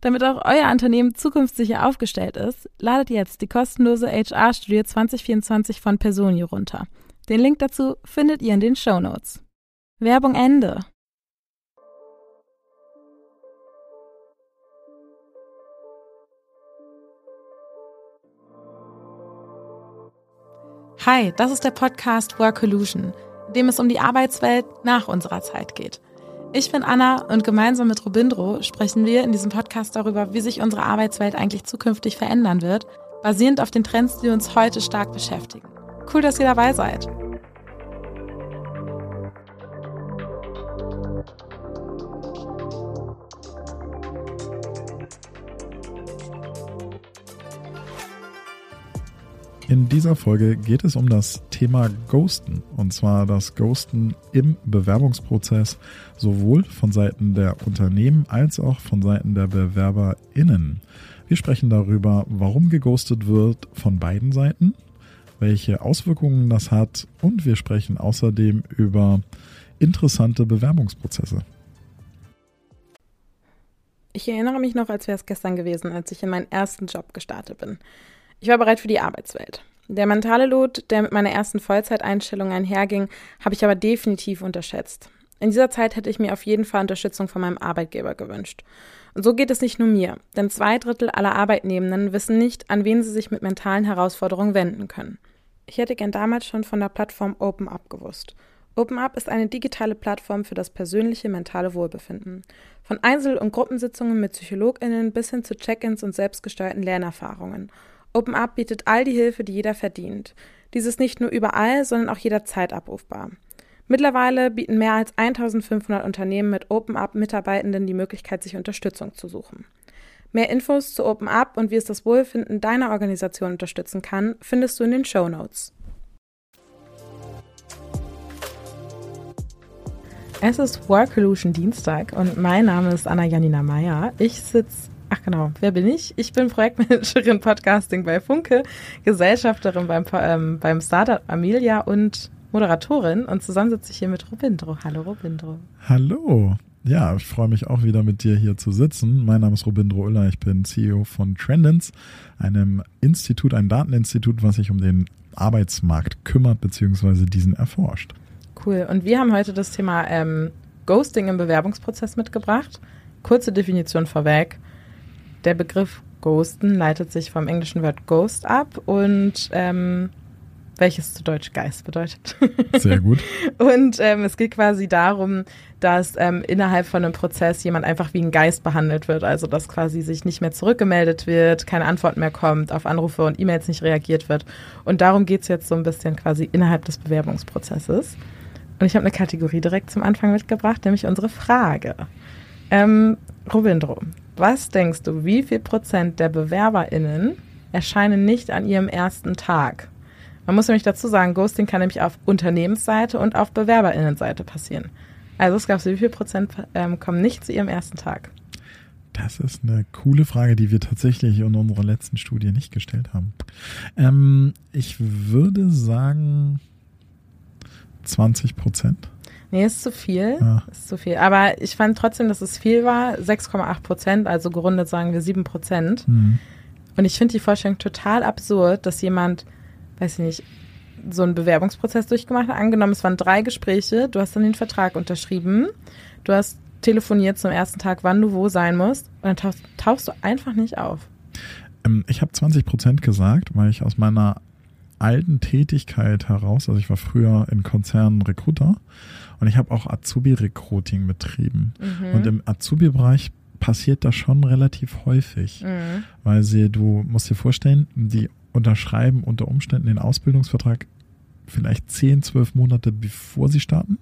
Damit auch euer Unternehmen zukunftssicher aufgestellt ist, ladet jetzt die kostenlose HR-Studie 2024 von Personio runter. Den Link dazu findet ihr in den Show Notes. Werbung Ende. Hi, das ist der Podcast Work Illusion, in dem es um die Arbeitswelt nach unserer Zeit geht. Ich bin Anna und gemeinsam mit Robindro sprechen wir in diesem Podcast darüber, wie sich unsere Arbeitswelt eigentlich zukünftig verändern wird, basierend auf den Trends, die uns heute stark beschäftigen. Cool, dass ihr dabei seid. In dieser Folge geht es um das Thema Ghosten und zwar das Ghosten im Bewerbungsprozess sowohl von Seiten der Unternehmen als auch von Seiten der BewerberInnen. Wir sprechen darüber, warum geghostet wird von beiden Seiten, welche Auswirkungen das hat und wir sprechen außerdem über interessante Bewerbungsprozesse. Ich erinnere mich noch, als wäre es gestern gewesen, als ich in meinen ersten Job gestartet bin. Ich war bereit für die Arbeitswelt. Der mentale Load, der mit meiner ersten Vollzeiteinstellung einherging, habe ich aber definitiv unterschätzt. In dieser Zeit hätte ich mir auf jeden Fall Unterstützung von meinem Arbeitgeber gewünscht. Und so geht es nicht nur mir, denn zwei Drittel aller Arbeitnehmenden wissen nicht, an wen sie sich mit mentalen Herausforderungen wenden können. Ich hätte gern damals schon von der Plattform OpenUp gewusst. OpenUp ist eine digitale Plattform für das persönliche mentale Wohlbefinden. Von Einzel- und Gruppensitzungen mit PsychologInnen bis hin zu Check-ins und selbstgesteuerten Lernerfahrungen. OpenUp bietet all die Hilfe, die jeder verdient. Dies ist nicht nur überall, sondern auch jederzeit abrufbar. Mittlerweile bieten mehr als 1500 Unternehmen mit OpenUp Mitarbeitenden die Möglichkeit, sich Unterstützung zu suchen. Mehr Infos zu OpenUp und wie es das Wohlfinden deiner Organisation unterstützen kann, findest du in den Show Notes. Es ist Work Illusion Dienstag und mein Name ist Anna Janina Meyer. Ich sitze genau, wer bin ich? Ich bin Projektmanagerin Podcasting bei Funke, Gesellschafterin beim, ähm, beim Startup Amelia und Moderatorin. Und zusammen sitze ich hier mit Robindro. Hallo Robindro. Hallo. Ja, ich freue mich auch wieder mit dir hier zu sitzen. Mein Name ist Robindro Uller, ich bin CEO von Trendens, einem Institut, ein Dateninstitut, was sich um den Arbeitsmarkt kümmert bzw. diesen erforscht. Cool. Und wir haben heute das Thema ähm, Ghosting im Bewerbungsprozess mitgebracht. Kurze Definition vorweg. Der Begriff Ghosten leitet sich vom englischen Wort Ghost ab und ähm, welches zu Deutsch Geist bedeutet. Sehr gut. und ähm, es geht quasi darum, dass ähm, innerhalb von einem Prozess jemand einfach wie ein Geist behandelt wird. Also dass quasi sich nicht mehr zurückgemeldet wird, keine Antwort mehr kommt, auf Anrufe und E-Mails nicht reagiert wird. Und darum geht es jetzt so ein bisschen quasi innerhalb des Bewerbungsprozesses. Und ich habe eine Kategorie direkt zum Anfang mitgebracht, nämlich unsere Frage. Ähm, Robindro, was denkst du, wie viel Prozent der BewerberInnen erscheinen nicht an ihrem ersten Tag? Man muss nämlich dazu sagen, Ghosting kann nämlich auf Unternehmensseite und auf BewerberInnenseite passieren. Also es gab so, wie viel Prozent ähm, kommen nicht zu ihrem ersten Tag? Das ist eine coole Frage, die wir tatsächlich in unserer letzten Studie nicht gestellt haben. Ähm, ich würde sagen 20 Prozent. Nee, ist zu viel. Ja. Ist zu viel. Aber ich fand trotzdem, dass es viel war. 6,8 Prozent, also gerundet sagen wir 7 Prozent. Mhm. Und ich finde die Vorstellung total absurd, dass jemand, weiß ich nicht, so einen Bewerbungsprozess durchgemacht hat. Angenommen, es waren drei Gespräche, du hast dann den Vertrag unterschrieben, du hast telefoniert zum ersten Tag, wann du wo sein musst, und dann tauchst, tauchst du einfach nicht auf. Ähm, ich habe 20 Prozent gesagt, weil ich aus meiner alten Tätigkeit heraus, also ich war früher in Konzernen Recruiter und ich habe auch Azubi-Recruiting betrieben. Mhm. Und im Azubi-Bereich passiert das schon relativ häufig, mhm. weil sie, du musst dir vorstellen, die unterschreiben unter Umständen den Ausbildungsvertrag vielleicht 10, 12 Monate bevor sie starten.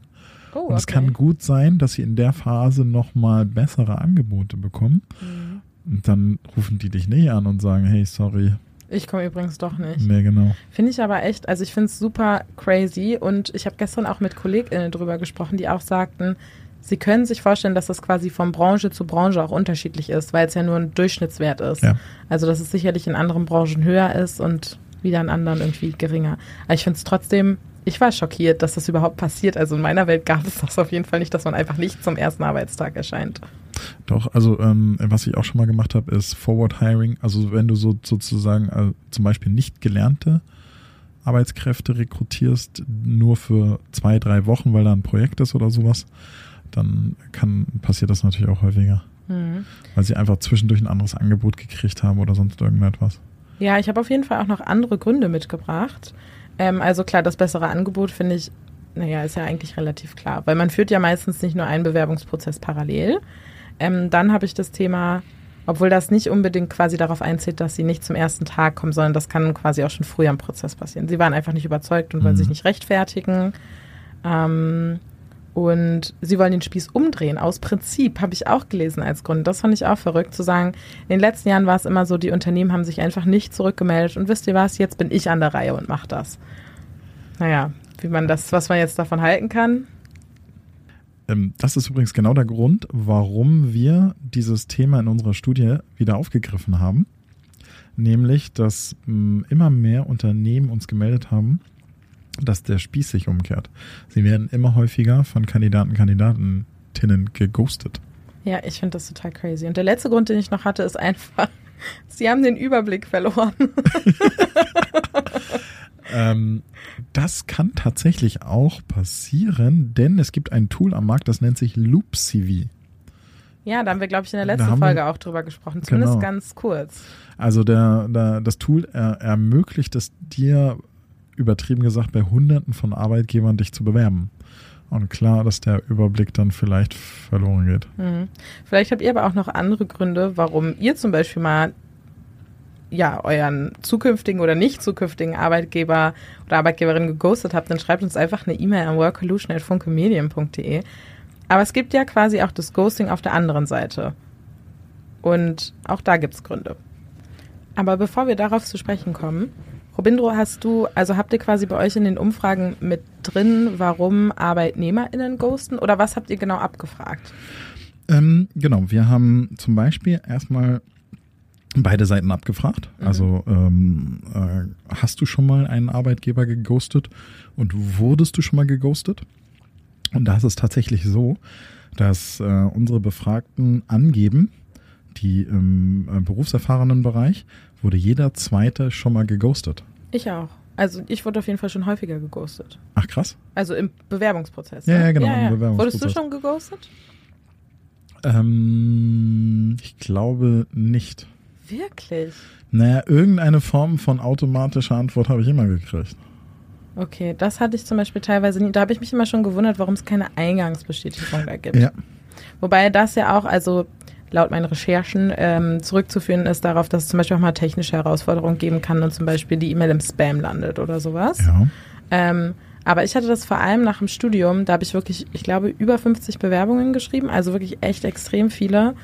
Oh. Und es kann gut sein, dass sie in der Phase nochmal bessere Angebote bekommen. Mhm. Und dann rufen die dich näher an und sagen, hey, sorry, ich komme übrigens doch nicht. Nee, genau. Finde ich aber echt, also ich finde es super crazy und ich habe gestern auch mit KollegInnen drüber gesprochen, die auch sagten, sie können sich vorstellen, dass das quasi von Branche zu Branche auch unterschiedlich ist, weil es ja nur ein Durchschnittswert ist. Ja. Also dass es sicherlich in anderen Branchen höher ist und wieder in anderen irgendwie geringer. Aber ich finde es trotzdem ich war schockiert, dass das überhaupt passiert. Also in meiner Welt gab es das auf jeden Fall nicht, dass man einfach nicht zum ersten Arbeitstag erscheint. Doch, also ähm, was ich auch schon mal gemacht habe, ist Forward Hiring. Also wenn du so sozusagen äh, zum Beispiel nicht gelernte Arbeitskräfte rekrutierst, nur für zwei, drei Wochen, weil da ein Projekt ist oder sowas, dann kann, passiert das natürlich auch häufiger. Mhm. Weil sie einfach zwischendurch ein anderes Angebot gekriegt haben oder sonst irgendetwas. Ja, ich habe auf jeden Fall auch noch andere Gründe mitgebracht. Ähm, also klar, das bessere Angebot finde ich, naja, ist ja eigentlich relativ klar, weil man führt ja meistens nicht nur einen Bewerbungsprozess parallel. Ähm, dann habe ich das Thema, obwohl das nicht unbedingt quasi darauf einzählt, dass sie nicht zum ersten Tag kommen, sondern das kann quasi auch schon früher im Prozess passieren. Sie waren einfach nicht überzeugt und wollen mhm. sich nicht rechtfertigen. Ähm, und sie wollen den Spieß umdrehen. Aus Prinzip habe ich auch gelesen als Grund. Das fand ich auch verrückt, zu sagen, in den letzten Jahren war es immer so, die Unternehmen haben sich einfach nicht zurückgemeldet und wisst ihr was, jetzt bin ich an der Reihe und mache das. Naja, wie man das, was man jetzt davon halten kann. Ähm, das ist übrigens genau der Grund, warum wir dieses Thema in unserer Studie wieder aufgegriffen haben. Nämlich, dass immer mehr Unternehmen uns gemeldet haben, dass der Spieß sich umkehrt. Sie werden immer häufiger von Kandidaten, Kandidatinnen geghostet. Ja, ich finde das total crazy. Und der letzte Grund, den ich noch hatte, ist einfach, sie haben den Überblick verloren. ähm, das kann tatsächlich auch passieren, denn es gibt ein Tool am Markt, das nennt sich LoopCV. Ja, da haben wir, glaube ich, in der letzten Folge wir, auch drüber gesprochen, zumindest genau. ganz kurz. Also der, der, das Tool er, ermöglicht es dir übertrieben gesagt, bei Hunderten von Arbeitgebern dich zu bewerben. Und klar, dass der Überblick dann vielleicht verloren geht. Mhm. Vielleicht habt ihr aber auch noch andere Gründe, warum ihr zum Beispiel mal ja, euren zukünftigen oder nicht zukünftigen Arbeitgeber oder Arbeitgeberin geghostet habt, dann schreibt uns einfach eine E-Mail an workolution.funkemedien.de. Aber es gibt ja quasi auch das Ghosting auf der anderen Seite. Und auch da gibt es Gründe. Aber bevor wir darauf zu sprechen kommen, Robindro, hast du, also habt ihr quasi bei euch in den Umfragen mit drin, warum ArbeitnehmerInnen ghosten oder was habt ihr genau abgefragt? Ähm, genau, wir haben zum Beispiel erstmal beide Seiten abgefragt. Mhm. Also ähm, äh, hast du schon mal einen Arbeitgeber geghostet und wurdest du schon mal geghostet? Und da ist es tatsächlich so, dass äh, unsere Befragten angeben, die im äh, berufserfahrenen Bereich, wurde jeder Zweite schon mal geghostet. Ich auch. Also ich wurde auf jeden Fall schon häufiger geghostet. Ach krass. Also im Bewerbungsprozess. Ja, ne? ja genau. Ja, ja. Im Bewerbungsprozess. Wurdest du schon geghostet? Ähm, ich glaube nicht. Wirklich? Naja, irgendeine Form von automatischer Antwort habe ich immer gekriegt. Okay, das hatte ich zum Beispiel teilweise nie. Da habe ich mich immer schon gewundert, warum es keine Eingangsbestätigung da gibt. Ja. Wobei das ja auch, also laut meinen Recherchen ähm, zurückzuführen ist darauf, dass es zum Beispiel auch mal technische Herausforderungen geben kann und zum Beispiel die E-Mail im Spam landet oder sowas. Ja. Ähm, aber ich hatte das vor allem nach dem Studium, da habe ich wirklich, ich glaube, über 50 Bewerbungen geschrieben, also wirklich echt extrem viele.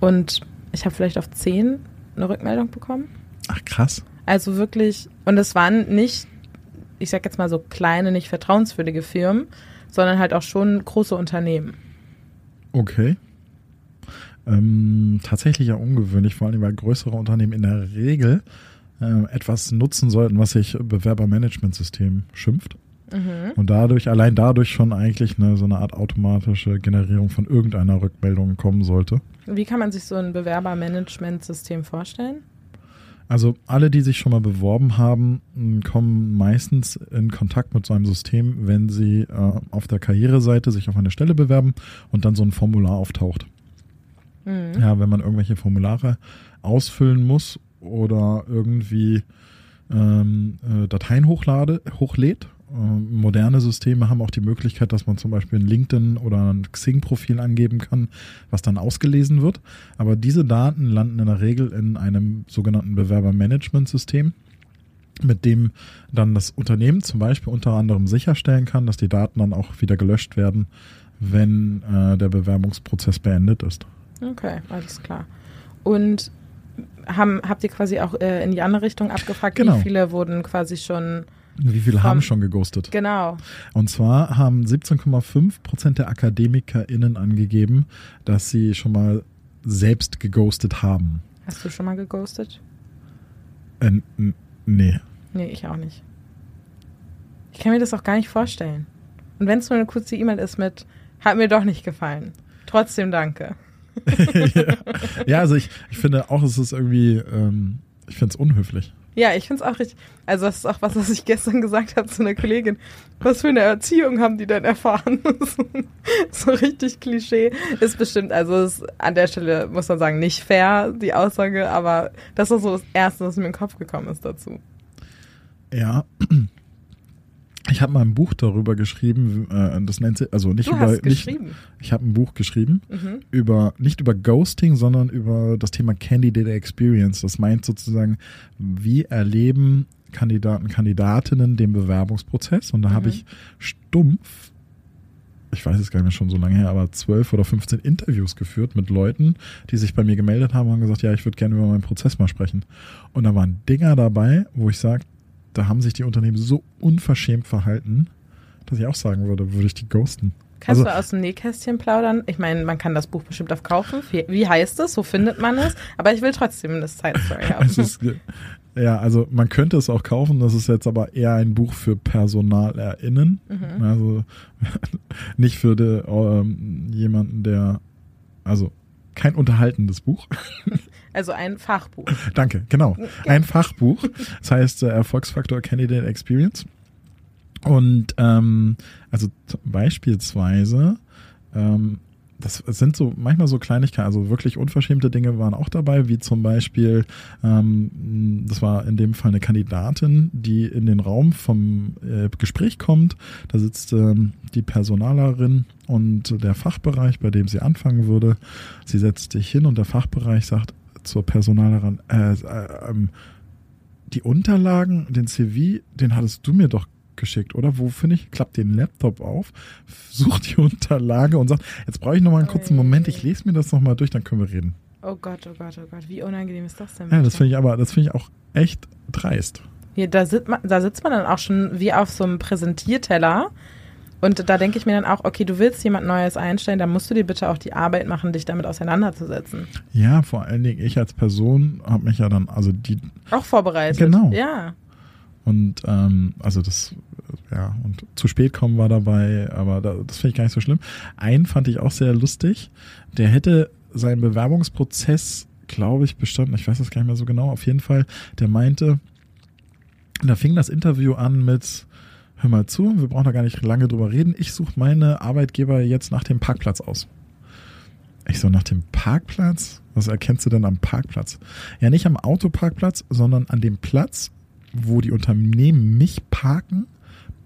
Und ich habe vielleicht auf 10 eine Rückmeldung bekommen. Ach, krass. Also wirklich, und es waren nicht, ich sag jetzt mal so kleine, nicht vertrauenswürdige Firmen, sondern halt auch schon große Unternehmen. Okay. Ähm, tatsächlich ja ungewöhnlich, vor allem weil größere Unternehmen in der Regel äh, etwas nutzen sollten, was sich Bewerbermanagementsystem schimpft. Mhm. Und dadurch, allein dadurch schon eigentlich eine, so eine Art automatische Generierung von irgendeiner Rückmeldung kommen sollte. Wie kann man sich so ein Bewerbermanagementsystem vorstellen? Also alle, die sich schon mal beworben haben, kommen meistens in Kontakt mit so einem System, wenn sie äh, auf der Karriereseite sich auf eine Stelle bewerben und dann so ein Formular auftaucht. Mhm. Ja, wenn man irgendwelche Formulare ausfüllen muss oder irgendwie ähm, äh, Dateien hochlade, hochlädt. Ähm, moderne Systeme haben auch die Möglichkeit, dass man zum Beispiel ein LinkedIn oder ein Xing-Profil angeben kann, was dann ausgelesen wird. Aber diese Daten landen in der Regel in einem sogenannten Bewerbermanagementsystem, mit dem dann das Unternehmen zum Beispiel unter anderem sicherstellen kann, dass die Daten dann auch wieder gelöscht werden, wenn äh, der Bewerbungsprozess beendet ist. Okay, alles klar. Und haben, habt ihr quasi auch äh, in die andere Richtung abgefragt, genau. wie viele wurden quasi schon. Wie viele haben schon geghostet? Genau. Und zwar haben 17,5 Prozent der AkademikerInnen angegeben, dass sie schon mal selbst geghostet haben. Hast du schon mal geghostet? Äh, nee. Nee, ich auch nicht. Ich kann mir das auch gar nicht vorstellen. Und wenn es nur eine kurze E-Mail ist mit, hat mir doch nicht gefallen. Trotzdem danke. ja, also ich, ich finde auch, es ist irgendwie, ähm, ich finde es unhöflich. Ja, ich finde es auch richtig. Also das ist auch was, was ich gestern gesagt habe zu einer Kollegin. Was für eine Erziehung haben die denn erfahren? so richtig Klischee. Ist bestimmt, also ist an der Stelle muss man sagen, nicht fair, die Aussage, aber das war so das Erste, was mir in den Kopf gekommen ist dazu. Ja, ich habe mal ein Buch darüber geschrieben, äh, das nennt sich, also nicht du über, hast nicht, ich habe ein Buch geschrieben Mhm. über, nicht über Ghosting, sondern über das Thema Candidate Experience. Das meint sozusagen, wie erleben Kandidaten, Kandidatinnen den Bewerbungsprozess. Und da habe Mhm. ich stumpf, ich weiß es gar nicht mehr schon so lange her, aber zwölf oder 15 Interviews geführt mit Leuten, die sich bei mir gemeldet haben und haben gesagt, ja, ich würde gerne über meinen Prozess mal sprechen. Und da waren Dinger dabei, wo ich sage, da haben sich die Unternehmen so unverschämt verhalten, dass ich auch sagen würde, würde ich die ghosten. Kannst Also- du aus dem Nähkästchen plaudern? Ich meine, man kann das Buch bestimmt auch kaufen. Wie, heißt es? Wo findet man es? Aber ich will trotzdem eine Side Story haben. Ist, ja, also man könnte es auch kaufen, das ist jetzt aber eher ein Buch für PersonalerInnen. Mhm. Also nicht für de, ähm, jemanden, der, also kein unterhaltendes Buch. Also ein Fachbuch. Danke, genau. Ein Fachbuch. Das heißt äh, Erfolgsfaktor Candidate Experience. Und ähm, also beispielsweise, ähm, das sind so manchmal so Kleinigkeiten, also wirklich unverschämte Dinge waren auch dabei, wie zum Beispiel, ähm, das war in dem Fall eine Kandidatin, die in den Raum vom äh, Gespräch kommt. Da sitzt ähm, die Personalerin und der Fachbereich, bei dem sie anfangen würde. Sie setzt sich hin und der Fachbereich sagt zur Personalerin, äh, äh, ähm, die Unterlagen, den CV, den hattest du mir doch geschickt, oder? Wo finde ich? Klappt den Laptop auf, sucht die Unterlage und sagt, jetzt brauche ich noch mal einen kurzen Moment, ich lese mir das noch mal durch, dann können wir reden. Oh Gott, oh Gott, oh Gott. Wie unangenehm ist das denn? Ja, das finde ich aber, das finde ich auch echt dreist. Hier, da, sitzt man, da sitzt man dann auch schon wie auf so einem Präsentierteller. Und da denke ich mir dann auch, okay, du willst jemand Neues einstellen, dann musst du dir bitte auch die Arbeit machen, dich damit auseinanderzusetzen. Ja, vor allen Dingen ich als Person habe mich ja dann, also die Auch vorbereitet. Genau. Ja. und ähm, also das, ja, und zu spät kommen war dabei, aber da, das finde ich gar nicht so schlimm. Einen fand ich auch sehr lustig. Der hätte seinen Bewerbungsprozess, glaube ich, bestanden. Ich weiß das gar nicht mehr so genau. Auf jeden Fall, der meinte, da fing das Interview an mit, hör mal zu, wir brauchen da gar nicht lange drüber reden. Ich suche meine Arbeitgeber jetzt nach dem Parkplatz aus. Ich so, nach dem Parkplatz? Was erkennst du denn am Parkplatz? Ja, nicht am Autoparkplatz, sondern an dem Platz, wo die Unternehmen mich parken,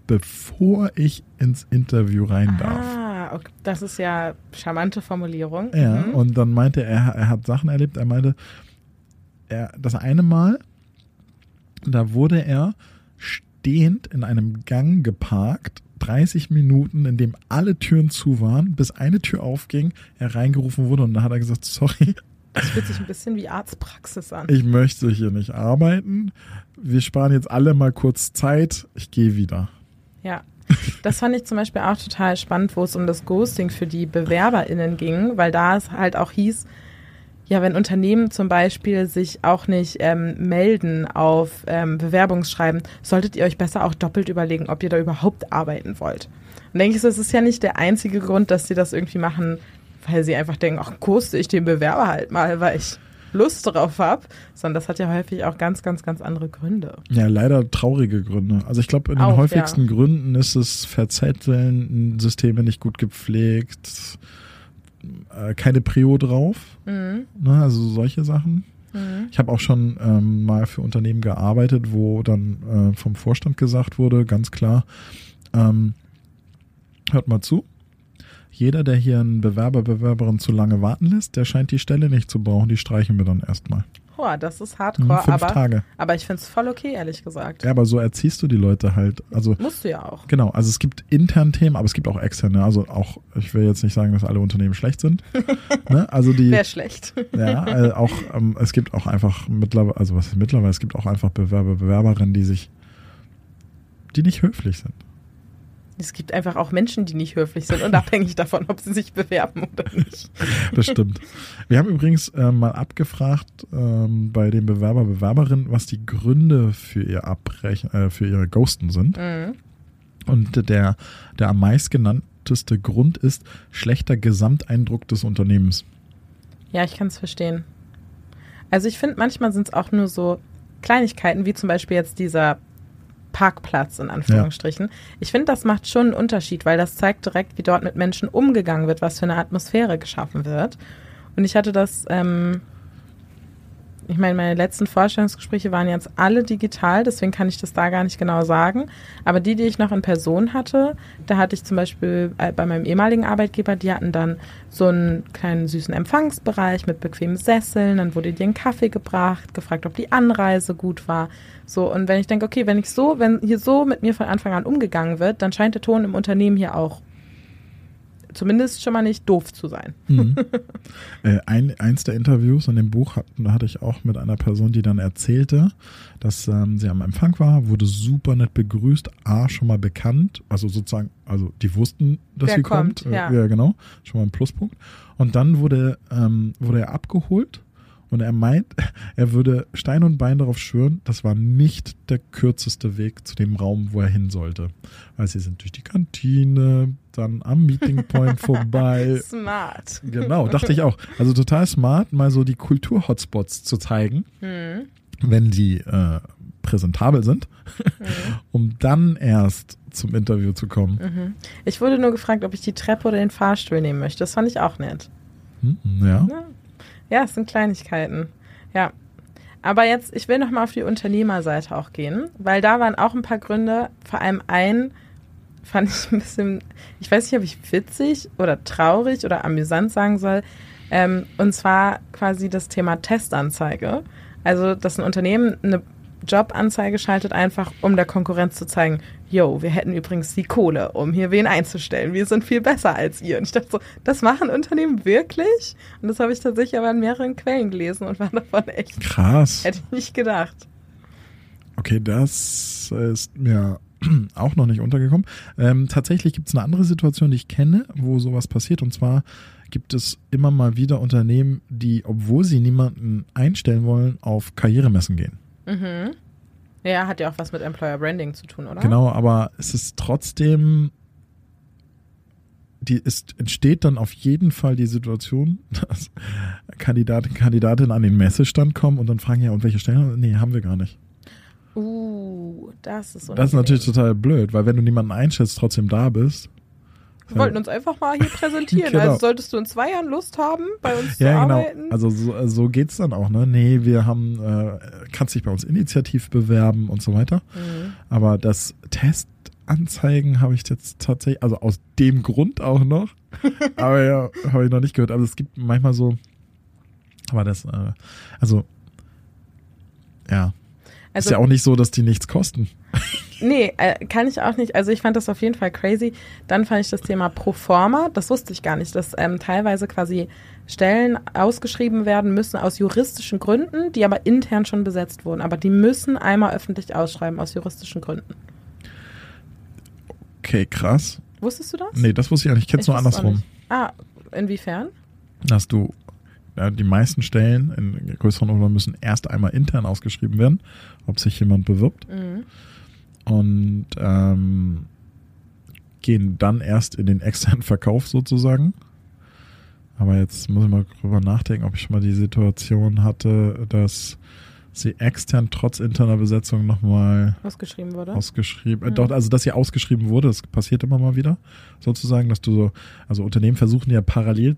bevor ich ins Interview rein darf. Ah, okay. das ist ja charmante Formulierung. Ja, Mhm. und dann meinte er, er hat Sachen erlebt. Er meinte, er, das eine Mal, da wurde er stehend in einem Gang geparkt, 30 Minuten, in dem alle Türen zu waren, bis eine Tür aufging, er reingerufen wurde und dann hat er gesagt, sorry, Das fühlt sich ein bisschen wie Arztpraxis an. ich möchte hier nicht arbeiten. Wir sparen jetzt alle mal kurz Zeit. Ich gehe wieder. Ja. Das fand ich zum Beispiel auch total spannend, wo es um das Ghosting für die BewerberInnen ging, weil da es halt auch hieß, ja, wenn Unternehmen zum Beispiel sich auch nicht ähm, melden auf ähm, Bewerbungsschreiben, solltet ihr euch besser auch doppelt überlegen, ob ihr da überhaupt arbeiten wollt. Und denke ich so, es ist ja nicht der einzige Grund, dass sie das irgendwie machen, weil sie einfach denken, ach, koste ich den Bewerber halt mal, weil ich Lust drauf habe, sondern das hat ja häufig auch ganz, ganz, ganz andere Gründe. Ja, leider traurige Gründe. Also ich glaube, in den Auch, häufigsten ja. Gründen ist es Verzetteln, Systeme nicht gut gepflegt, äh, keine Prio drauf, Mhm. ne, also solche Sachen. Mhm. Ich habe auch schon ähm, mal für Unternehmen gearbeitet, wo dann äh, vom Vorstand gesagt wurde, ganz klar, ähm, hört mal zu, jeder, der hier einen Bewerber, Bewerberin zu lange warten lässt, der scheint die Stelle nicht zu brauchen, die streichen wir dann erstmal. Boah, das ist Hm, hardcore, Fünf aber, Tage. aber ich finde es voll okay, ehrlich gesagt. Ja, aber so erziehst du die Leute halt. Also Musst du ja auch. Genau, also es gibt intern Themen, aber es gibt auch externe. Also auch, ich will jetzt nicht sagen, dass alle Unternehmen schlecht sind. ne? Also die, Wäre schlecht. ja, äh, auch, ähm, es gibt auch einfach mittlerweile, also was ist mittlerweile, es gibt auch einfach Bewerber, Bewerberinnen, die sich, die nicht höflich sind. Es gibt einfach auch Menschen, die nicht höflich sind, unabhängig davon, ob sie sich bewerben oder nicht. Das stimmt. Wir haben übrigens äh, mal abgefragt ähm, bei den Bewerber, Bewerberinnen, was die Gründe für ihr Abbrechen, äh, für ihre Ghosten sind. Mhm. Und der, der am meistgenannteste Grund ist schlechter Gesamteindruck des Unternehmens. Ja, ich kann es verstehen. Also ich finde, manchmal sind es auch nur so Kleinigkeiten, wie zum Beispiel jetzt dieser Parkplatz in Anführungsstrichen. Ich finde, das macht schon einen Unterschied, weil das zeigt direkt, wie dort mit Menschen umgegangen wird, was für eine Atmosphäre geschaffen wird. Und ich hatte das, ähm, ich meine, meine letzten Vorstellungsgespräche waren jetzt alle digital, deswegen kann ich das da gar nicht genau sagen. Aber die, die ich noch in Person hatte, da hatte ich zum Beispiel äh, bei meinem ehemaligen Arbeitgeber, die hatten dann so einen kleinen süßen Empfangsbereich mit bequemen Sesseln, dann wurde dir ein Kaffee gebracht, gefragt, ob die Anreise gut war. So, und wenn ich denke, okay, wenn ich so, wenn hier so mit mir von Anfang an umgegangen wird, dann scheint der Ton im Unternehmen hier auch zumindest schon mal nicht doof zu sein. Mhm. äh, ein, eins der Interviews in dem Buch hat, hatte ich auch mit einer Person, die dann erzählte, dass ähm, sie am Empfang war, wurde super nett begrüßt, A, schon mal bekannt, also sozusagen, also die wussten, dass Wer sie kommt. kommt, ja. ja, genau, schon mal ein Pluspunkt. Und dann wurde, ähm, wurde er abgeholt und er meint, er würde Stein und Bein darauf schwören, das war nicht der kürzeste Weg zu dem Raum, wo er hin sollte. Weil sie sind durch die Kantine, dann am Meeting Point vorbei, Smart. Genau, dachte ich auch. Also total smart, mal so die Kultur-Hotspots zu zeigen, Hm. wenn die äh, präsentabel sind, um dann erst zum Interview zu kommen. Mhm. Ich wurde nur gefragt, ob ich die Treppe oder den Fahrstuhl nehmen möchte. Das fand ich auch nett. Hm, ja. Ja, ja es sind Kleinigkeiten. Ja. Aber jetzt, ich will nochmal auf die Unternehmerseite auch gehen, weil da waren auch ein paar Gründe, vor allem ein, fand ich ein bisschen, ich weiß nicht, ob ich witzig oder traurig oder amüsant sagen soll. Ähm, und zwar quasi das Thema Testanzeige. Also, dass ein Unternehmen eine Jobanzeige schaltet, einfach um der Konkurrenz zu zeigen, yo, wir hätten übrigens die Kohle, um hier wen einzustellen. Wir sind viel besser als ihr. Und ich dachte so, das machen Unternehmen wirklich? Und das habe ich tatsächlich aber in mehreren Quellen gelesen und war davon echt, Krass. hätte ich nicht gedacht. Okay, das ist mir auch noch nicht untergekommen. Ähm, tatsächlich gibt es eine andere Situation, die ich kenne, wo sowas passiert. Und zwar gibt es immer mal wieder Unternehmen, die, obwohl sie niemanden einstellen wollen, auf Karrieremessen gehen. Mhm. Ja, hat ja auch was mit Employer Branding zu tun, oder? Genau, aber es ist trotzdem, die ist, entsteht dann auf jeden Fall die Situation, dass Kandidaten, Kandidatinnen an den Messestand kommen und dann fragen, ja, und welche Stellen? Nee, haben wir gar nicht. Uh, das ist Das ist natürlich total blöd, weil wenn du niemanden einstellst, trotzdem da bist. Wir wollten uns einfach mal hier präsentieren. Genau. Also solltest du in zwei Jahren Lust haben, bei uns zu Ja, genau. arbeiten. Also so, so geht's dann auch, ne? Nee, wir haben, äh, kannst dich bei uns initiativ bewerben und so weiter. Mhm. Aber das Testanzeigen habe ich jetzt tatsächlich, also aus dem Grund auch noch, aber ja, habe ich noch nicht gehört. Also es gibt manchmal so, aber das, äh, also, ja. Also, ist ja auch nicht so, dass die nichts kosten. Nee, äh, kann ich auch nicht. Also ich fand das auf jeden Fall crazy. Dann fand ich das Thema Proforma, das wusste ich gar nicht, dass ähm, teilweise quasi Stellen ausgeschrieben werden müssen aus juristischen Gründen, die aber intern schon besetzt wurden. Aber die müssen einmal öffentlich ausschreiben aus juristischen Gründen. Okay, krass. Wusstest du das? Nee, das wusste ich auch nicht. Ich kenn's Ich nur andersrum. Ah, inwiefern? Dass du ja, die meisten Stellen in größeren Unternehmen müssen erst einmal intern ausgeschrieben werden, ob sich jemand bewirbt. Mhm. Und ähm, gehen dann erst in den externen Verkauf sozusagen. Aber jetzt muss ich mal drüber nachdenken, ob ich schon mal die Situation hatte, dass sie extern trotz interner Besetzung nochmal Ausgeschrieben wurde. ausgeschrieben, Mhm. dort, also dass sie ausgeschrieben wurde, das passiert immer mal wieder, sozusagen, dass du so, also Unternehmen versuchen ja parallel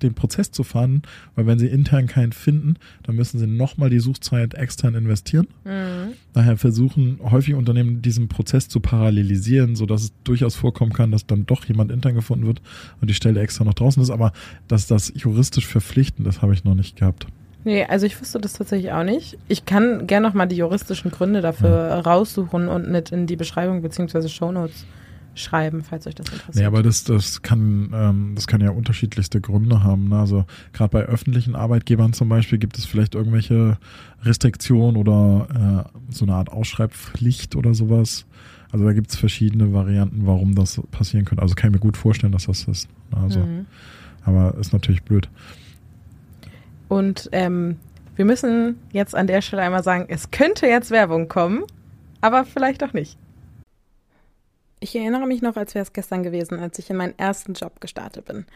den Prozess zu fahren, weil wenn sie intern keinen finden, dann müssen sie nochmal die Suchzeit extern investieren. Mhm. Daher versuchen häufig Unternehmen diesen Prozess zu parallelisieren, sodass es durchaus vorkommen kann, dass dann doch jemand intern gefunden wird und die Stelle extra noch draußen ist, aber dass das juristisch verpflichtend, das habe ich noch nicht gehabt. Nee, also ich wusste das tatsächlich auch nicht. Ich kann gerne nochmal die juristischen Gründe dafür raussuchen und mit in die Beschreibung beziehungsweise Shownotes schreiben, falls euch das interessiert. Nee, aber das, das kann, ähm, das kann ja unterschiedlichste Gründe haben. Ne? Also gerade bei öffentlichen Arbeitgebern zum Beispiel gibt es vielleicht irgendwelche Restriktionen oder äh, so eine Art Ausschreibpflicht oder sowas. Also da gibt es verschiedene Varianten, warum das passieren könnte. Also kann ich mir gut vorstellen, dass das ist. ne? Also, Mhm. aber ist natürlich blöd. Und ähm, wir müssen jetzt an der Stelle einmal sagen, es könnte jetzt Werbung kommen, aber vielleicht auch nicht. Ich erinnere mich noch, als wäre es gestern gewesen, als ich in meinen ersten Job gestartet bin.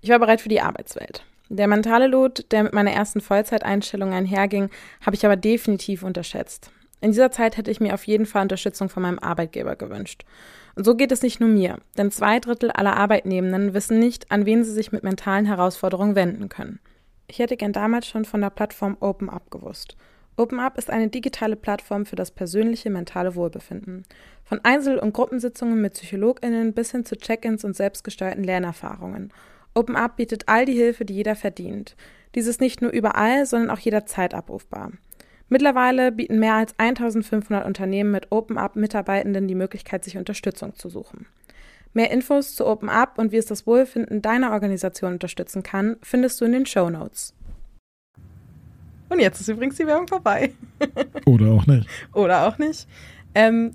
Ich war bereit für die Arbeitswelt. Der mentale Load, der mit meiner ersten Vollzeiteinstellung einherging, habe ich aber definitiv unterschätzt. In dieser Zeit hätte ich mir auf jeden Fall Unterstützung von meinem Arbeitgeber gewünscht. Und so geht es nicht nur mir, denn zwei Drittel aller Arbeitnehmenden wissen nicht, an wen sie sich mit mentalen Herausforderungen wenden können. Ich hätte gern damals schon von der Plattform OpenUp gewusst. OpenUp ist eine digitale Plattform für das persönliche mentale Wohlbefinden. Von Einzel- und Gruppensitzungen mit PsychologInnen bis hin zu Check-ins und selbstgesteuerten Lernerfahrungen. OpenUp bietet all die Hilfe, die jeder verdient. Dies ist nicht nur überall, sondern auch jederzeit abrufbar. Mittlerweile bieten mehr als 1500 Unternehmen mit OpenUp Mitarbeitenden die Möglichkeit, sich Unterstützung zu suchen. Mehr Infos zu OpenUp und wie es das Wohlbefinden deiner Organisation unterstützen kann, findest du in den Show Notes. Und jetzt ist übrigens die Werbung vorbei. Oder auch nicht. Oder auch nicht. Ähm,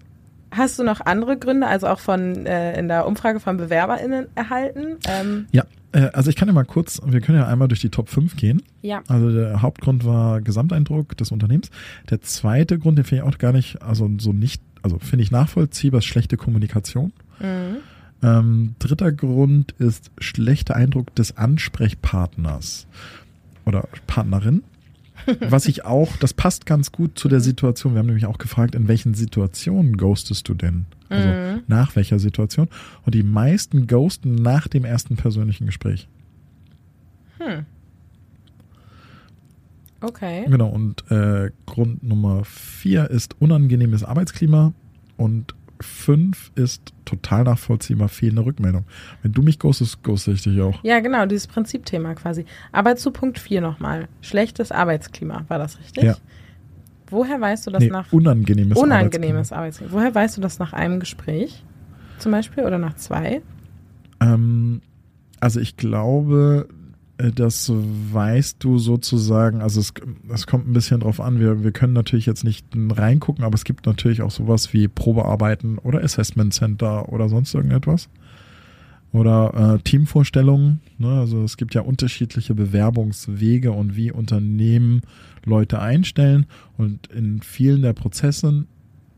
hast du noch andere Gründe, also auch von äh, in der Umfrage von BewerberInnen erhalten? Ähm, Ja, äh, also ich kann ja mal kurz, wir können ja einmal durch die Top 5 gehen. ja. Also der Hauptgrund war Gesamteindruck des Unternehmens. Der zweite Grund, den finde ich auch gar nicht, also so nicht, also finde ich nachvollziehbar, ist schlechte Kommunikation. Ähm, dritter Grund ist schlechter Eindruck des Ansprechpartners oder Partnerin. Was ich auch, das passt ganz gut zu der Situation. Wir haben nämlich auch gefragt, in welchen Situationen ghostest du denn? Also Mhm. nach welcher Situation? Und die meisten ghosten nach dem ersten persönlichen Gespräch. Hm. Okay. Genau, und äh, Grund Nummer vier ist unangenehmes Arbeitsklima und fünf ist total nachvollziehbar fehlende Rückmeldung. Wenn du mich ghostest, ghoste ich dich auch. Ja, genau, dieses Prinzipthema quasi. Aber zu Punkt 4 nochmal. Schlechtes Arbeitsklima, war das richtig? Ja. Woher weißt du das Nee, nach unangenehmes, unangenehmes Arbeitsklima? Woher weißt du das nach einem Gespräch zum Beispiel oder nach zwei? Ähm, also ich glaube, das weißt du sozusagen, also es, es kommt ein bisschen drauf an, wir, wir können natürlich jetzt nicht reingucken, aber es gibt natürlich auch sowas wie Probearbeiten oder Assessment Center oder sonst irgendetwas. Oder äh, Teamvorstellungen. Ne? Also es gibt ja unterschiedliche Bewerbungswege und wie Unternehmen Leute einstellen. Und in vielen der Prozessen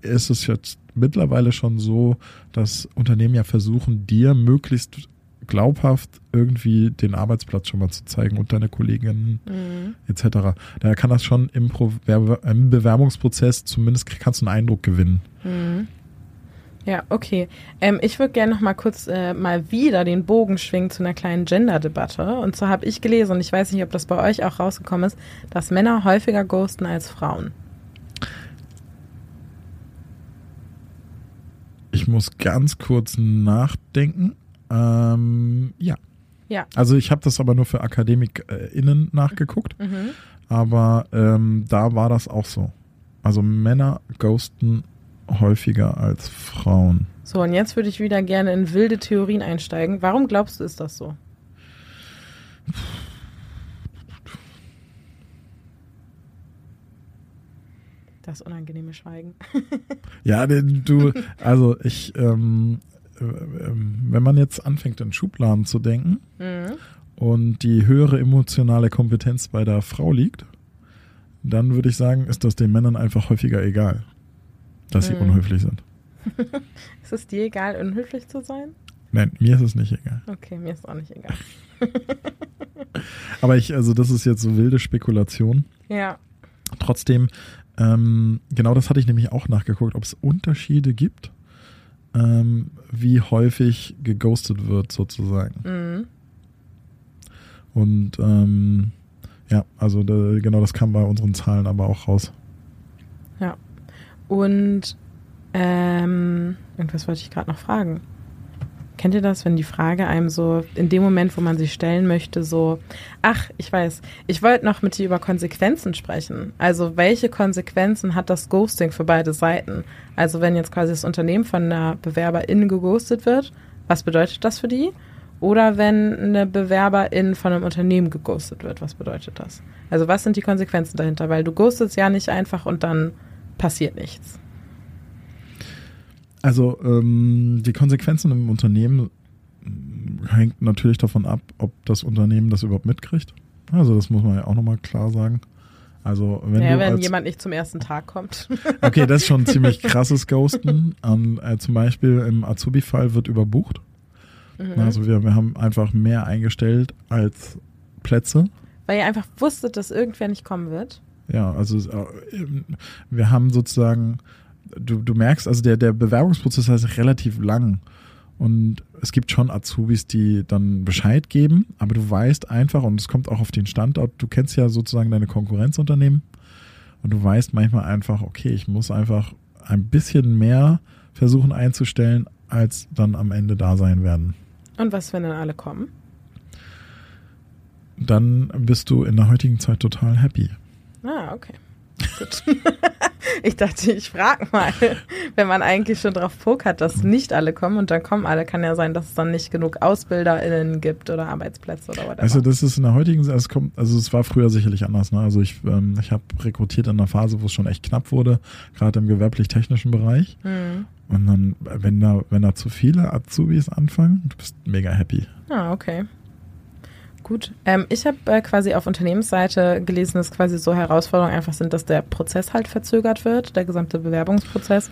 ist es jetzt mittlerweile schon so, dass Unternehmen ja versuchen, dir möglichst glaubhaft irgendwie den Arbeitsplatz schon mal zu zeigen und deine Kolleginnen Mhm. etc. Daher kann das schon im, im Bewerbungsprozess zumindest kannst du einen Eindruck gewinnen. Mhm. Ja, okay. Ähm, ich würde gerne noch mal kurz äh, mal wieder den Bogen schwingen zu einer kleinen Gender-Debatte. Und zwar habe ich gelesen, und ich weiß nicht, ob das bei euch auch rausgekommen ist, dass Männer häufiger ghosten als Frauen. Ich muss ganz kurz nachdenken. Ähm, ja. Ja. Also ich habe das aber nur für AkademikerInnen nachgeguckt, Mhm. aber ähm, da war das auch so. Also Männer ghosten häufiger als Frauen. So, und jetzt würde ich wieder gerne in wilde Theorien einsteigen. Warum glaubst du, ist das so? Das unangenehme Schweigen. Ja, du, also ich, ähm, äh, ähm, wenn man jetzt anfängt in Schubladen zu denken Mhm. und die höhere emotionale Kompetenz bei der Frau liegt, dann würde ich sagen, ist das den Männern einfach häufiger egal, dass sie Mhm. unhöflich sind. Ist es dir egal, unhöflich zu sein? Nein, mir ist es nicht egal. Okay, mir ist auch nicht egal. Aber ich, also das ist jetzt so wilde Spekulation. Ja. Trotzdem, ähm, genau das hatte ich nämlich auch nachgeguckt, ob es Unterschiede gibt, ähm, wie häufig geghostet wird sozusagen. Mhm. Und ähm, ja, also da, genau das kam bei unseren Zahlen aber auch raus. Und ähm, irgendwas wollte ich gerade noch fragen. Kennt ihr das, wenn die Frage einem so in dem Moment, wo man sie stellen möchte, so, ach, ich weiß, ich wollte noch mit dir über Konsequenzen sprechen. Also welche Konsequenzen hat das Ghosting für beide Seiten? Also wenn jetzt quasi das Unternehmen von einer Bewerberin geghostet wird, was bedeutet das für die? Oder wenn eine Bewerberin von einem Unternehmen geghostet wird, was bedeutet das? Also was sind die Konsequenzen dahinter? Weil du ghostest ja nicht einfach und dann passiert nichts. Also ähm, die Konsequenzen im Unternehmen äh, hängt natürlich davon ab, ob das Unternehmen das überhaupt mitkriegt. Also das muss man ja auch nochmal klar sagen. Also wenn ja, du wenn als, jemand nicht zum ersten Tag kommt. Okay, das ist schon ziemlich krasses Ghosten. Ähm, äh, zum Beispiel im Azubi-Fall wird überbucht. Mhm. Also wir, wir haben einfach mehr eingestellt als Plätze. Weil ihr einfach wusstet, dass irgendwer nicht kommen wird. Ja, also äh, wir haben sozusagen, du, du merkst, also der, der Bewerbungsprozess ist relativ lang. Und es gibt schon Azubis, die dann Bescheid geben, aber du weißt einfach, und es kommt auch auf den Standort, du kennst ja sozusagen deine Konkurrenzunternehmen und du weißt manchmal einfach, okay, ich muss einfach ein bisschen mehr versuchen einzustellen, als dann am Ende da sein werden. Und was, wenn dann alle kommen? Dann bist du in der heutigen Zeit total happy. Ah, okay. Gut. ich dachte, ich frage mal, wenn man eigentlich schon drauf pokert, dass nicht alle kommen und dann kommen alle, kann ja sein, dass es dann nicht genug AusbilderInnen gibt oder Arbeitsplätze oder whatever. Du, das ist in der heutigen, also es kommt, also es war früher sicherlich anders. Ne? Also ich, ähm, ich habe rekrutiert in einer Phase, wo es schon echt knapp wurde, gerade im gewerblich-technischen Bereich. hm. Und dann, wenn da, wenn da zu viele Azubis anfangen, du bist mega happy. Ah, okay. Gut. Ähm, ich habe äh, quasi auf Unternehmensseite gelesen, dass quasi so Herausforderungen einfach sind, dass der Prozess halt verzögert wird, der gesamte Bewerbungsprozess.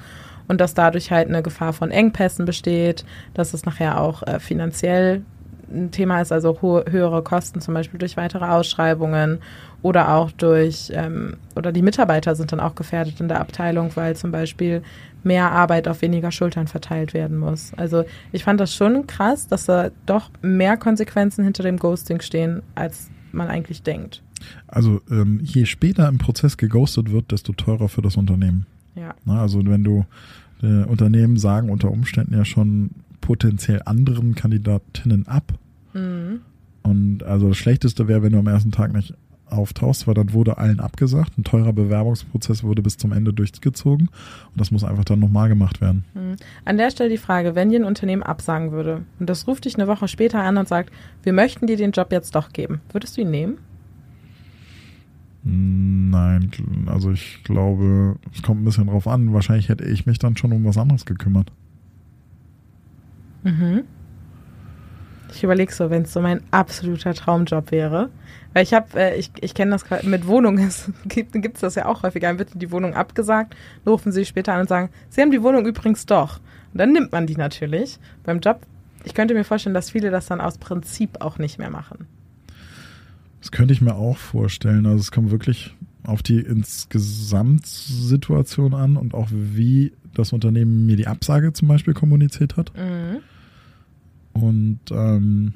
Und dass dadurch halt eine Gefahr von Engpässen besteht, dass es nachher auch äh, finanziell ein Thema ist, also höhere Kosten, zum Beispiel durch weitere Ausschreibungen oder auch durch, ähm, oder die Mitarbeiter sind dann auch gefährdet in der Abteilung, weil zum Beispiel mehr Arbeit auf weniger Schultern verteilt werden muss. Also ich fand das schon krass, dass da doch mehr Konsequenzen hinter dem Ghosting stehen, als man eigentlich denkt. Also ähm, je später im Prozess geghostet wird, desto teurer für das Unternehmen. Ja. Na, also wenn du äh, Unternehmen sagen unter Umständen ja schon potenziell anderen Kandidatinnen ab. Mhm. Und also das Schlechteste wäre, wenn du am ersten Tag nicht auftauchst, weil dann wurde allen abgesagt. Ein teurer Bewerbungsprozess wurde bis zum Ende durchgezogen und das muss einfach dann nochmal gemacht werden. Mhm. An der Stelle die Frage, wenn dir ein Unternehmen absagen würde und das ruft dich eine Woche später an und sagt, wir möchten dir den Job jetzt doch geben, würdest du ihn nehmen? Nein, also ich glaube, es kommt ein bisschen drauf an. Wahrscheinlich hätte ich mich dann schon um was anderes gekümmert. Mhm. Ich überlege so, wenn es so mein absoluter Traumjob wäre. Weil ich habe, äh, ich, ich kenne das mit Wohnungen, gibt es das ja auch häufiger. Dann wird die Wohnung abgesagt, rufen sie später an und sagen, sie haben die Wohnung übrigens doch. Und dann nimmt man die natürlich. Beim Job, ich könnte mir vorstellen, dass viele das dann aus Prinzip auch nicht mehr machen. Das könnte ich mir auch vorstellen. Also es kommt wirklich auf die Insgesamtsituation an und auch wie das Unternehmen mir die Absage zum Beispiel kommuniziert hat. Mhm. Und ähm,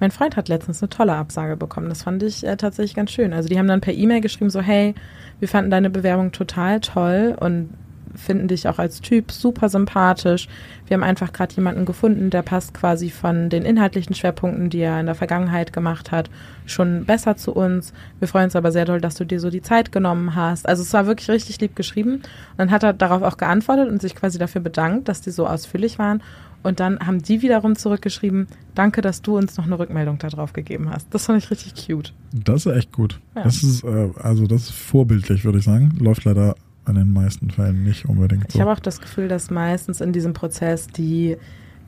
Mein Freund hat letztens eine tolle Absage bekommen. Das fand ich äh, tatsächlich ganz schön. Also die haben dann per E-Mail geschrieben, so hey, wir fanden deine Bewerbung total toll und finden dich auch als Typ super sympathisch. Wir haben einfach gerade jemanden gefunden, der passt quasi von den inhaltlichen Schwerpunkten, die er in der Vergangenheit gemacht hat, schon besser zu uns. Wir freuen uns aber sehr doll, dass du dir so die Zeit genommen hast. Also es war wirklich richtig lieb geschrieben. Und dann hat er darauf auch geantwortet und sich quasi dafür bedankt, dass die so ausführlich waren. Und dann haben die wiederum zurückgeschrieben, danke, dass du uns noch eine Rückmeldung darauf gegeben hast. Das fand ich richtig cute. das ist echt gut. Ja. Das ist äh, also das ist vorbildlich, würde ich sagen. Läuft leider in den meisten Fällen nicht unbedingt Ich so. habe auch das Gefühl, dass meistens in diesem Prozess die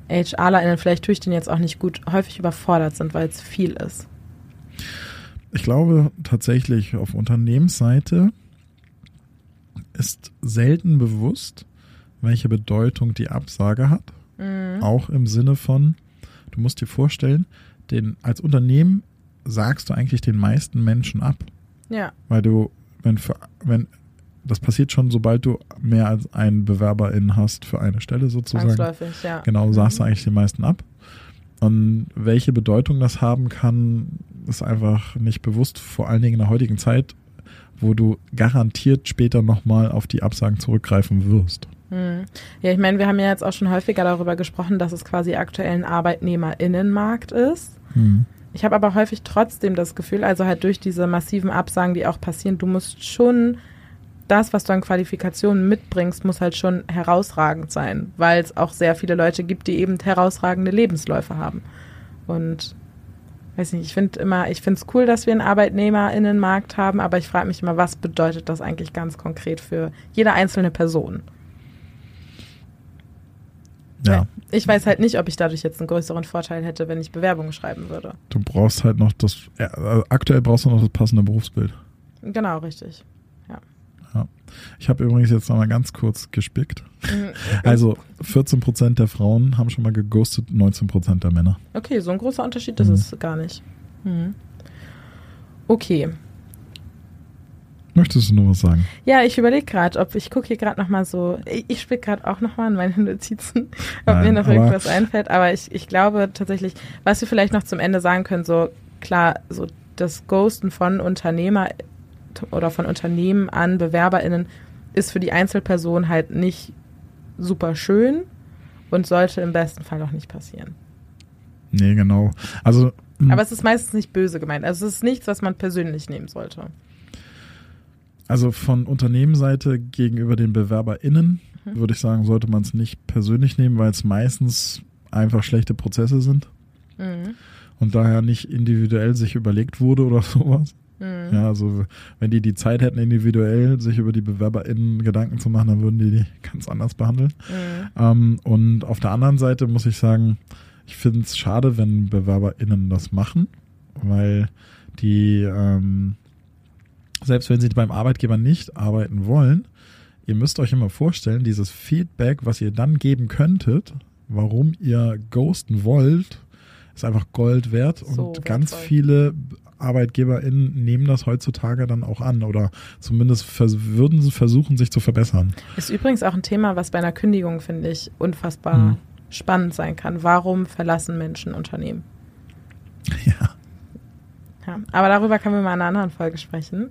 HRlerInnen, vielleicht tue ich den jetzt auch nicht gut, häufig überfordert sind, weil es viel ist. Ich glaube tatsächlich auf Unternehmensseite ist selten bewusst, welche Bedeutung die Absage hat. Mhm. Auch im Sinne von, du musst dir vorstellen, den, als Unternehmen sagst du eigentlich den meisten Menschen ab. Ja. Weil du, wenn, wenn das passiert schon, sobald du mehr als einen BewerberInnen hast für eine Stelle sozusagen. ja. Genau, sagst du mhm. eigentlich den meisten ab. Und welche Bedeutung das haben kann, ist einfach nicht bewusst, vor allen Dingen in der heutigen Zeit, wo du garantiert später nochmal auf die Absagen zurückgreifen wirst. Hm. Ja, ich meine, wir haben ja jetzt auch schon häufiger darüber gesprochen, dass es quasi aktuell ein Arbeitnehmerinnenmarkt ist. Hm. Ich habe aber häufig trotzdem das Gefühl, also halt durch diese massiven Absagen, die auch passieren, du musst schon das, was du an Qualifikationen mitbringst, muss halt schon herausragend sein, weil es auch sehr viele Leute gibt, die eben herausragende Lebensläufe haben. Und weiß nicht, ich finde immer, ich finde es cool, dass wir einen ArbeitnehmerInnenmarkt haben, aber ich frage mich immer, was bedeutet das eigentlich ganz konkret für jede einzelne Person? Ja. Ich weiß halt nicht, ob ich dadurch jetzt einen größeren Vorteil hätte, wenn ich Bewerbungen schreiben würde. Du brauchst halt noch das, ja, aktuell brauchst du noch das passende Berufsbild. Genau, richtig. Ja. Ich habe übrigens jetzt nochmal ganz kurz gespickt. Mhm. Also 14 Prozent der Frauen haben schon mal geghostet, 19 Prozent der Männer. Okay, so ein großer Unterschied ist mhm. es gar nicht. Mhm. Okay. Möchtest du noch was sagen? Ja, ich überlege gerade, ob ich gucke hier gerade nochmal so, ich, ich spiele gerade auch nochmal in meine Notizen, ob Nein, mir noch irgendwas einfällt, aber ich, ich glaube tatsächlich, was wir vielleicht noch zum Ende sagen können, so klar, so das Ghosten von Unternehmer oder von Unternehmen an BewerberInnen ist für die Einzelperson halt nicht super schön und sollte im besten Fall auch nicht passieren. Nee, genau. Also. Aber es ist meistens nicht böse gemeint. Also es ist nichts, was man persönlich nehmen sollte. Also von Unternehmensseite gegenüber den BewerberInnen mhm. würde ich sagen, sollte man es nicht persönlich nehmen, weil es meistens einfach schlechte Prozesse sind. Mhm. Und daher nicht individuell sich überlegt wurde oder sowas. Mhm. Ja, also wenn die die Zeit hätten, individuell sich über die BewerberInnen Gedanken zu machen, dann würden die die ganz anders behandeln. Mhm. Ähm, und auf der anderen Seite muss ich sagen, ich finde es schade, wenn BewerberInnen das machen, weil die, ähm, selbst wenn sie beim Arbeitgeber nicht arbeiten wollen, ihr müsst euch immer vorstellen, dieses Feedback, was ihr dann geben könntet, warum ihr ghosten wollt, ist einfach Gold wert so und ganz viele ArbeitgeberInnen nehmen das heutzutage dann auch an oder zumindest vers würden sie versuchen, sich zu verbessern. Ist übrigens auch ein Thema, was bei einer Kündigung, finde ich, unfassbar hm. spannend sein kann. Warum verlassen Menschen Unternehmen? Ja. ja. Aber darüber können wir mal in einer anderen Folge sprechen.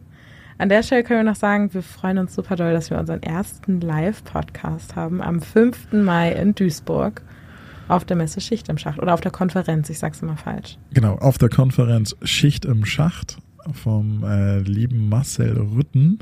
An der Stelle können wir noch sagen, wir freuen uns super doll, dass wir unseren ersten Live-Podcast haben am 5. Mai in Duisburg. Auf der Messe Schicht im Schacht oder auf der Konferenz, ich sag's immer falsch. Genau, auf der Konferenz Schicht im Schacht vom äh, lieben Marcel Rütten.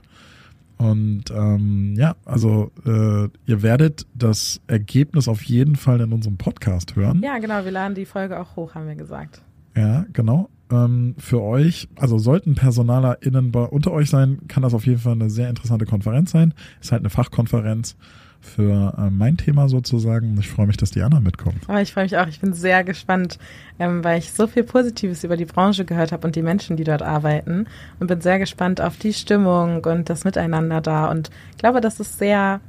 Und ähm, ja, also äh, ihr werdet das Ergebnis auf jeden Fall in unserem Podcast hören. Ja, genau, wir laden die Folge auch hoch, haben wir gesagt. Ja, genau. Ähm, für euch, also sollten PersonalerInnen unter euch sein, kann das auf jeden Fall eine sehr interessante Konferenz sein. Ist halt eine Fachkonferenz für äh, mein Thema sozusagen. Ich freue mich, dass die anderen mitkommen. Aber ich freue mich auch. Ich bin sehr gespannt, ähm, weil ich so viel Positives über die Branche gehört habe und die Menschen, die dort arbeiten. Und bin sehr gespannt auf die Stimmung und das Miteinander da. Und glaube, dass es sehr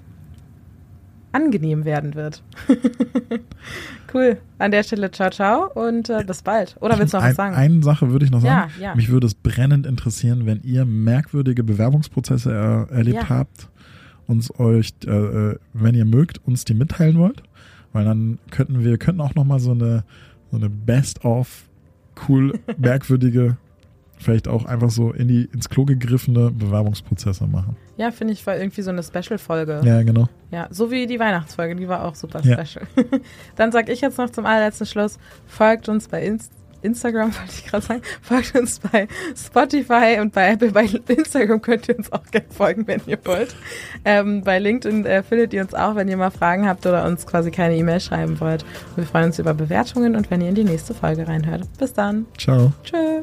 angenehm werden wird. cool. An der Stelle ciao, ciao und äh, bis bald. Oder willst du noch was sagen? Eine Sache würde ich noch sagen. Ja, ja. Mich würde es brennend interessieren, wenn ihr merkwürdige Bewerbungsprozesse er, erlebt ja. habt uns euch, äh, äh, wenn ihr mögt, uns die mitteilen wollt, weil dann könnten wir könnten auch noch mal so eine so eine Best of cool merkwürdige vielleicht auch einfach so in die ins Klo gegriffene Bewerbungsprozesse machen. Ja, finde ich war irgendwie so eine Special Folge. Ja, genau. Ja, so wie die Weihnachtsfolge, die war auch super special. Ja. dann sag ich jetzt noch zum allerletzten Schluss, folgt uns bei Insta Instagram, wollte ich gerade sagen. Folgt uns bei Spotify und bei Apple. Bei Instagram könnt ihr uns auch gerne folgen, wenn ihr wollt. Ähm, bei LinkedIn äh, findet ihr uns auch, wenn ihr mal Fragen habt oder uns quasi keine E-Mail schreiben wollt. Wir freuen uns über Bewertungen und wenn ihr in die nächste Folge reinhört. Bis dann. Ciao. Tschö.